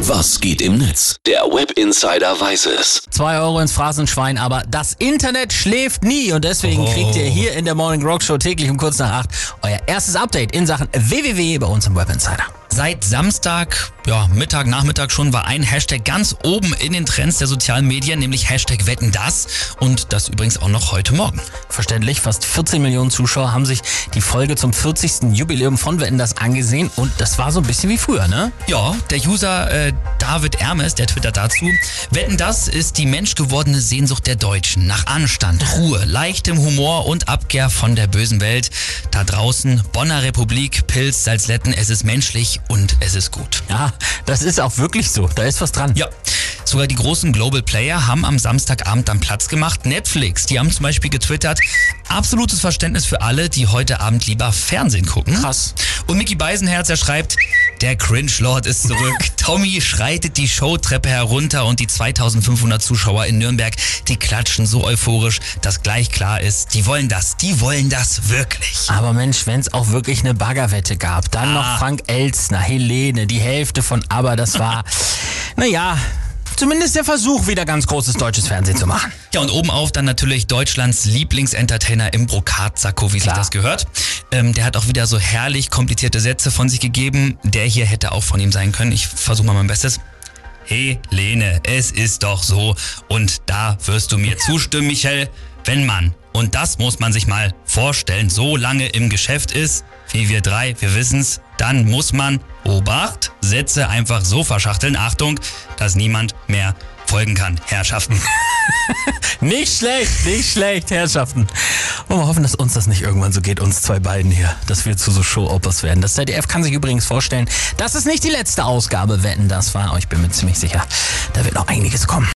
Was geht im Netz? Der Web Insider weiß es. Zwei Euro ins Phrasenschwein, aber das Internet schläft nie und deswegen Oh. kriegt ihr hier in der Morning Rock Show täglich um kurz nach acht euer erstes Update in Sachen www bei uns im Web Insider. Seit Samstag, ja, Mittag, Nachmittag schon, war ein Hashtag ganz oben in den Trends der sozialen Medien, nämlich Hashtag Wetten das. Und das übrigens auch noch heute Morgen. Verständlich, fast 14 Millionen Zuschauer haben sich die Folge zum 40. Jubiläum von Wetten das angesehen und das war so ein bisschen wie früher, ne? Ja, der User äh, David Ermes, der twittert dazu. Wetten das ist die menschgewordene Sehnsucht der Deutschen. Nach Anstand, Ruhe, leichtem Humor und Abkehr von der bösen Welt. Da draußen, Bonner Republik, Pilz, Salzletten, es ist menschlich und es ist gut. Ja, das ist auch wirklich so. Da ist was dran. Ja, sogar die großen Global Player haben am Samstagabend dann Platz gemacht. Netflix, die haben zum Beispiel getwittert, absolutes Verständnis für alle, die heute Abend lieber Fernsehen gucken. Krass. Und Mickey Beisenherz, er schreibt, der Cringe-Lord ist zurück. Tommy schreitet die Showtreppe herunter und die 2500 Zuschauer in Nürnberg, die klatschen so euphorisch, dass gleich klar ist, die wollen das, die wollen das wirklich. Aber Mensch, wenn es auch wirklich eine Baggerwette gab, dann noch Ah. Frank Elstner, Helene, die Hälfte von Aber, das war, naja, zumindest der Versuch, wieder ganz großes deutsches Fernsehen zu machen. Ja, und obenauf dann natürlich Deutschlands Lieblingsentertainer im Brokatsacko, wie sich Klar. das gehört. Ähm, der hat auch wieder so herrlich komplizierte Sätze von sich gegeben. Der hier hätte auch von ihm sein können. Ich versuche mal mein Bestes. Hey, Lene, es ist doch so. Und da wirst du mir zustimmen, Michel, wenn man, und das muss man sich mal vorstellen, so lange im Geschäft ist, wie wir drei, wir wissen's, dann muss man, Obacht, Sätze einfach so verschachteln, Achtung, dass niemand mehr folgen kann. Herrschaften. Nicht schlecht, nicht schlecht, Herrschaften. Wollen wir hoffen, dass uns das nicht irgendwann so geht, uns zwei beiden hier, dass wir zu so Show-Oppers werden. Das ZDF kann sich übrigens vorstellen, das ist nicht die letzte Ausgabe, wetten das war. Aber ich bin mir ziemlich sicher, da wird noch einiges kommen.